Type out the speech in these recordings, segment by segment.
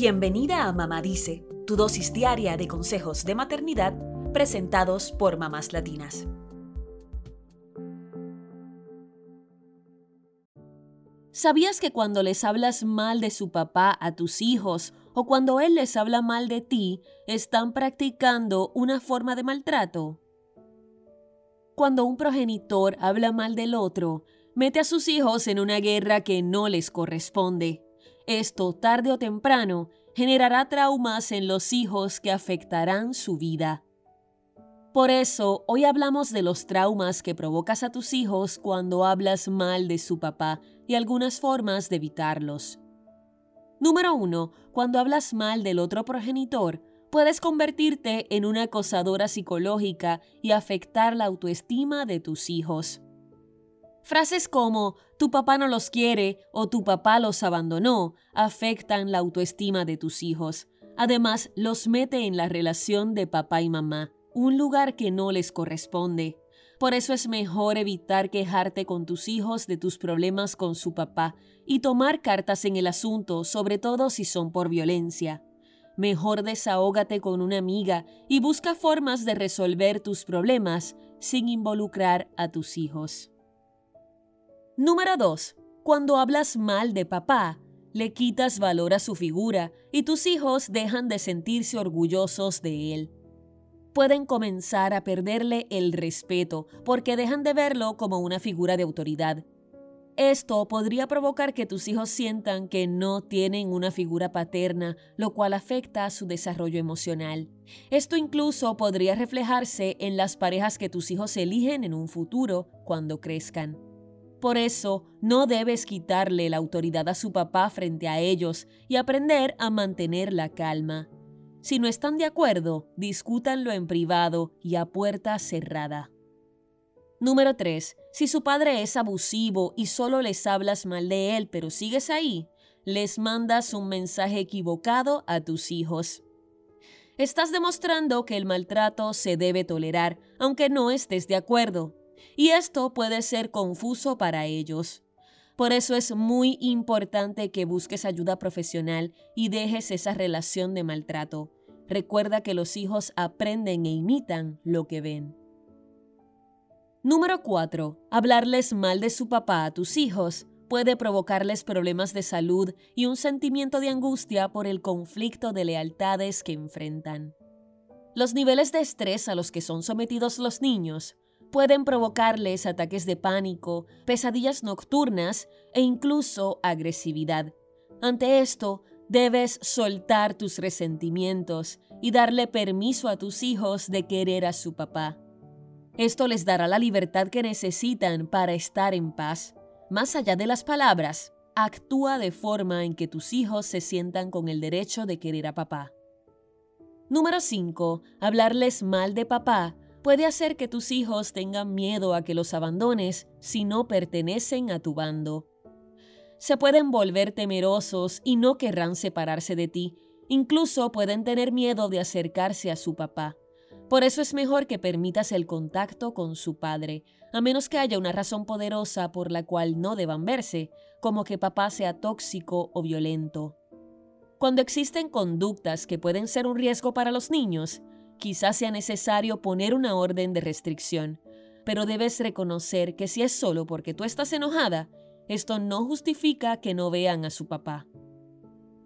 Bienvenida a Mamá Dice, tu dosis diaria de consejos de maternidad presentados por mamás latinas. ¿Sabías que cuando les hablas mal de su papá a tus hijos o cuando él les habla mal de ti, están practicando una forma de maltrato? Cuando un progenitor habla mal del otro, mete a sus hijos en una guerra que no les corresponde. Esto, tarde o temprano, generará traumas en los hijos que afectarán su vida. Por eso, hoy hablamos de los traumas que provocas a tus hijos cuando hablas mal de su papá y algunas formas de evitarlos. Número 1. Cuando hablas mal del otro progenitor, puedes convertirte en una acosadora psicológica y afectar la autoestima de tus hijos. Frases como tu papá no los quiere o tu papá los abandonó afectan la autoestima de tus hijos. Además, los mete en la relación de papá y mamá, un lugar que no les corresponde. Por eso es mejor evitar quejarte con tus hijos de tus problemas con su papá y tomar cartas en el asunto, sobre todo si son por violencia. Mejor desahógate con una amiga y busca formas de resolver tus problemas sin involucrar a tus hijos. Número 2. Cuando hablas mal de papá, le quitas valor a su figura y tus hijos dejan de sentirse orgullosos de él. Pueden comenzar a perderle el respeto porque dejan de verlo como una figura de autoridad. Esto podría provocar que tus hijos sientan que no tienen una figura paterna, lo cual afecta a su desarrollo emocional. Esto incluso podría reflejarse en las parejas que tus hijos eligen en un futuro cuando crezcan. Por eso, no debes quitarle la autoridad a su papá frente a ellos y aprender a mantener la calma. Si no están de acuerdo, discútanlo en privado y a puerta cerrada. Número 3. Si su padre es abusivo y solo les hablas mal de él pero sigues ahí, les mandas un mensaje equivocado a tus hijos. Estás demostrando que el maltrato se debe tolerar, aunque no estés de acuerdo y esto puede ser confuso para ellos. Por eso es muy importante que busques ayuda profesional y dejes esa relación de maltrato. Recuerda que los hijos aprenden e imitan lo que ven. Número 4. Hablarles mal de su papá a tus hijos puede provocarles problemas de salud y un sentimiento de angustia por el conflicto de lealtades que enfrentan. Los niveles de estrés a los que son sometidos los niños pueden provocarles ataques de pánico, pesadillas nocturnas e incluso agresividad. Ante esto, debes soltar tus resentimientos y darle permiso a tus hijos de querer a su papá. Esto les dará la libertad que necesitan para estar en paz. Más allá de las palabras, actúa de forma en que tus hijos se sientan con el derecho de querer a papá. Número 5. Hablarles mal de papá puede hacer que tus hijos tengan miedo a que los abandones si no pertenecen a tu bando. Se pueden volver temerosos y no querrán separarse de ti, incluso pueden tener miedo de acercarse a su papá. Por eso es mejor que permitas el contacto con su padre, a menos que haya una razón poderosa por la cual no deban verse, como que papá sea tóxico o violento. Cuando existen conductas que pueden ser un riesgo para los niños, Quizás sea necesario poner una orden de restricción, pero debes reconocer que si es solo porque tú estás enojada, esto no justifica que no vean a su papá.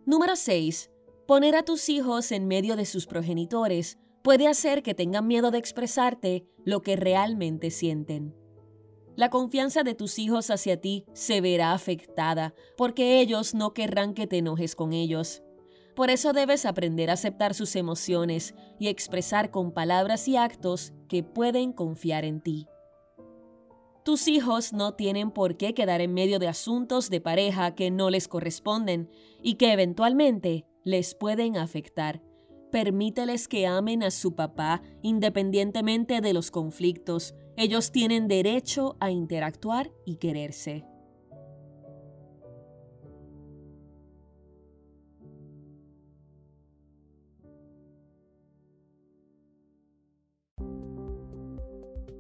Número 6. Poner a tus hijos en medio de sus progenitores puede hacer que tengan miedo de expresarte lo que realmente sienten. La confianza de tus hijos hacia ti se verá afectada porque ellos no querrán que te enojes con ellos. Por eso debes aprender a aceptar sus emociones y expresar con palabras y actos que pueden confiar en ti. Tus hijos no tienen por qué quedar en medio de asuntos de pareja que no les corresponden y que eventualmente les pueden afectar. Permíteles que amen a su papá independientemente de los conflictos. Ellos tienen derecho a interactuar y quererse.